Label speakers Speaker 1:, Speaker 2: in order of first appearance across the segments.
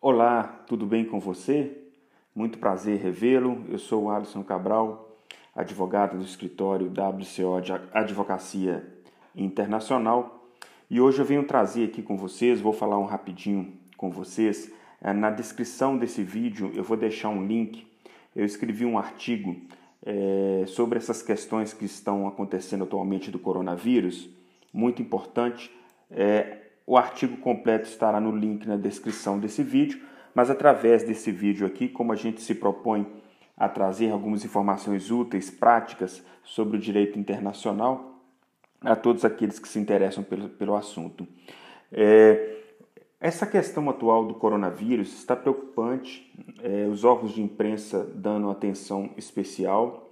Speaker 1: Olá, tudo bem com você? Muito prazer revê-lo. Eu sou o Alisson Cabral, advogado do escritório WCO de Advocacia Internacional. E hoje eu venho trazer aqui com vocês, vou falar um rapidinho com vocês. Eh, na descrição desse vídeo eu vou deixar um link. Eu escrevi um artigo é, sobre essas questões que estão acontecendo atualmente do coronavírus, muito importante. É, o artigo completo estará no link na descrição desse vídeo, mas através desse vídeo aqui, como a gente se propõe a trazer algumas informações úteis, práticas sobre o direito internacional a todos aqueles que se interessam pelo, pelo assunto. É, essa questão atual do coronavírus está preocupante, é, os órgãos de imprensa dando atenção especial.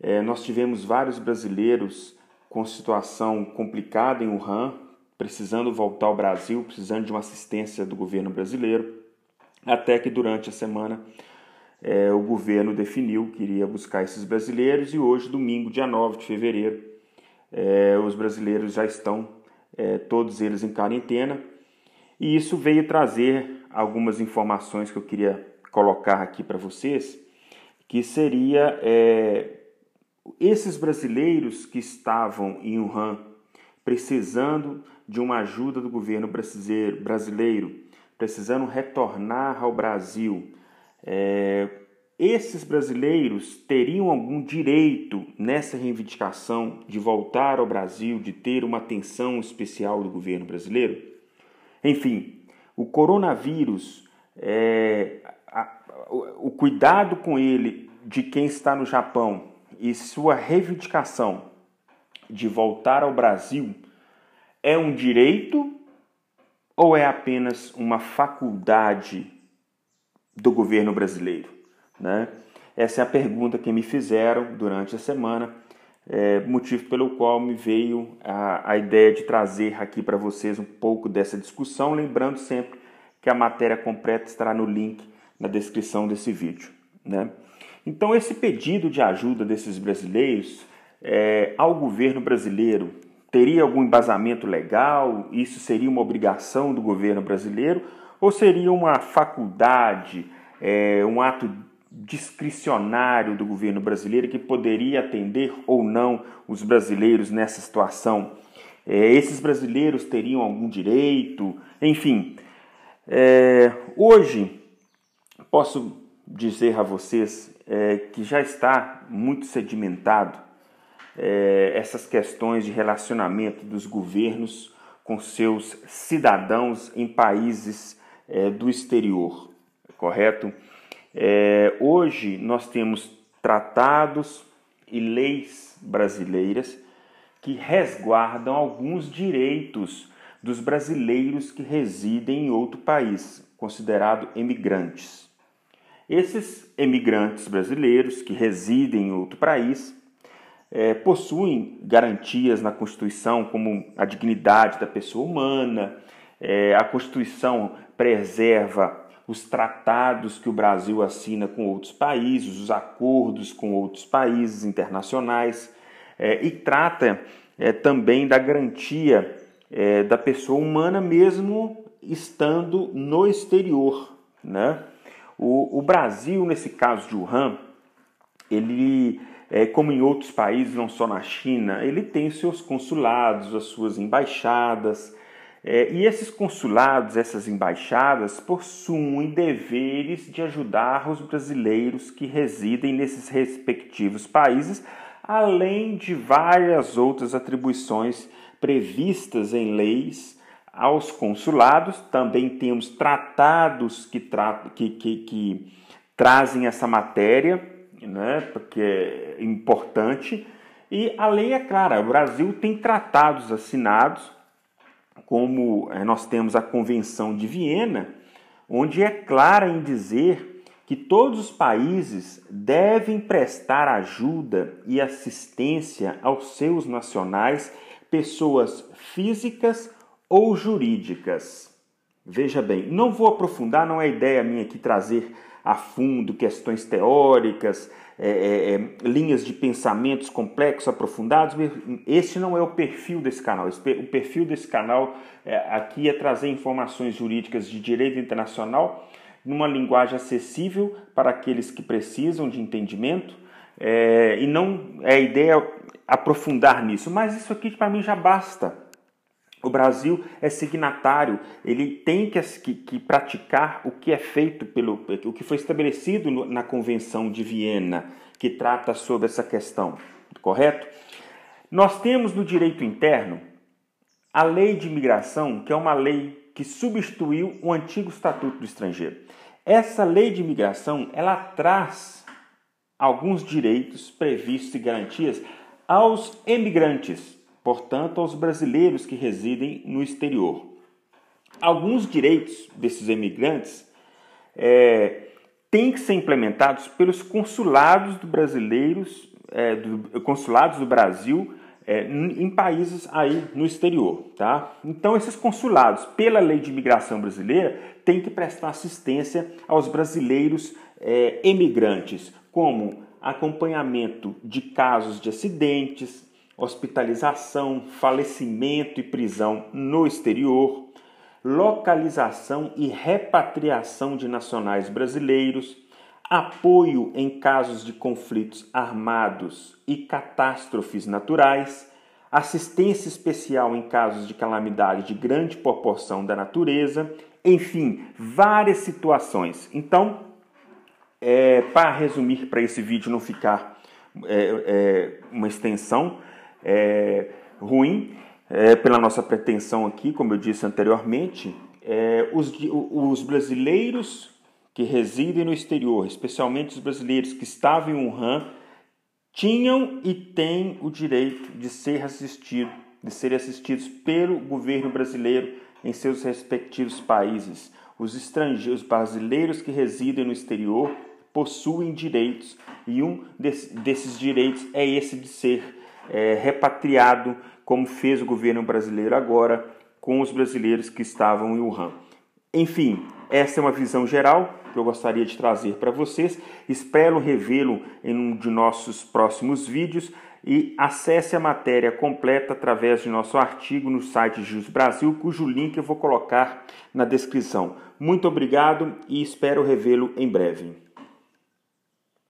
Speaker 1: É, nós tivemos vários brasileiros com situação complicada em Wuhan, precisando voltar ao Brasil, precisando de uma assistência do governo brasileiro, até que durante a semana é, o governo definiu que iria buscar esses brasileiros e hoje, domingo, dia 9 de fevereiro, é, os brasileiros já estão, é, todos eles em quarentena, e isso veio trazer algumas informações que eu queria colocar aqui para vocês, que seria é, esses brasileiros que estavam em Wuhan precisando de uma ajuda do governo brasileiro, precisando retornar ao Brasil, é, esses brasileiros teriam algum direito nessa reivindicação de voltar ao Brasil, de ter uma atenção especial do governo brasileiro? Enfim, o coronavírus, é, a, o, o cuidado com ele de quem está no Japão e sua reivindicação de voltar ao Brasil é um direito ou é apenas uma faculdade do governo brasileiro? Né? Essa é a pergunta que me fizeram durante a semana, é, motivo pelo qual me veio a, a ideia de trazer aqui para vocês um pouco dessa discussão, lembrando sempre que a matéria completa estará no link na descrição desse vídeo. Né? Então, esse pedido de ajuda desses brasileiros é, ao governo brasileiro teria algum embasamento legal? Isso seria uma obrigação do governo brasileiro? Ou seria uma faculdade, é, um ato discricionário do governo brasileiro que poderia atender ou não os brasileiros nessa situação? É, esses brasileiros teriam algum direito? Enfim, é, hoje posso dizer a vocês é, que já está muito sedimentado é, essas questões de relacionamento dos governos com seus cidadãos em países é, do exterior, correto? É, hoje nós temos tratados e leis brasileiras que resguardam alguns direitos dos brasileiros que residem em outro país, considerado emigrantes. Esses emigrantes brasileiros que residem em outro país é, possuem garantias na Constituição, como a dignidade da pessoa humana, é, a Constituição preserva os tratados que o Brasil assina com outros países, os acordos com outros países internacionais, é, e trata é, também da garantia é, da pessoa humana, mesmo estando no exterior. Né? O, o Brasil, nesse caso de Wuhan, ele é, como em outros países, não só na China, ele tem seus consulados, as suas embaixadas. É, e esses consulados, essas embaixadas, possuem deveres de ajudar os brasileiros que residem nesses respectivos países, além de várias outras atribuições previstas em leis aos consulados. Também temos tratados que, tra que, que, que trazem essa matéria né, porque é importante. E a lei é clara: o Brasil tem tratados assinados, como é, nós temos a Convenção de Viena, onde é clara em dizer que todos os países devem prestar ajuda e assistência aos seus nacionais, pessoas físicas ou jurídicas. Veja bem, não vou aprofundar, não é ideia minha aqui trazer a fundo questões teóricas, é, é, é, linhas de pensamentos complexos, aprofundados. Esse não é o perfil desse canal. O perfil desse canal é, aqui é trazer informações jurídicas de direito internacional numa linguagem acessível para aqueles que precisam de entendimento. É, e não é ideia aprofundar nisso, mas isso aqui para mim já basta. O Brasil é signatário, ele tem que, que, que, praticar o que é feito pelo o que foi estabelecido no, na Convenção de Viena, que trata sobre essa questão, correto? Nós temos no direito interno a lei de imigração, que é uma lei que substituiu o antigo Estatuto do Estrangeiro. Essa lei de imigração, ela traz alguns direitos previstos e garantias aos emigrantes, portanto, aos brasileiros que residem no exterior. Alguns direitos desses emigrantes é, têm que ser implementados pelos consulados do brasileiros, é, do, consulados do Brasil é, em países aí no exterior, tá? Então esses consulados, pela lei de imigração brasileira, têm que prestar assistência aos brasileiros é, emigrantes, como acompanhamento de casos de acidentes, hospitalização, falecimento e prisão no exterior, localização e repatriação de nacionais brasileiros, apoio em casos de conflitos armados e catástrofes naturais, assistência especial em casos de calamidade de grande proporção da natureza, enfim, várias situações. Então, é, para resumir, para esse vídeo não ficar é, é, uma extensão, é, ruim, é, pela nossa pretensão aqui, como eu disse anteriormente, é, os, os brasileiros que residem no exterior, especialmente os brasileiros que estavam em Wuhan, tinham e têm o direito de ser assistido, de serem assistidos pelo governo brasileiro em seus respectivos países. Os estrangeiros, os brasileiros que residem no exterior possuem direitos e um desses direitos é esse de ser é, repatriado, como fez o governo brasileiro agora com os brasileiros que estavam em Wuhan. Enfim, essa é uma visão geral que eu gostaria de trazer para vocês. Espero revê-lo em um de nossos próximos vídeos e acesse a matéria completa através de nosso artigo no site Jus Brasil, cujo link eu vou colocar na descrição. Muito obrigado e espero revê-lo em breve.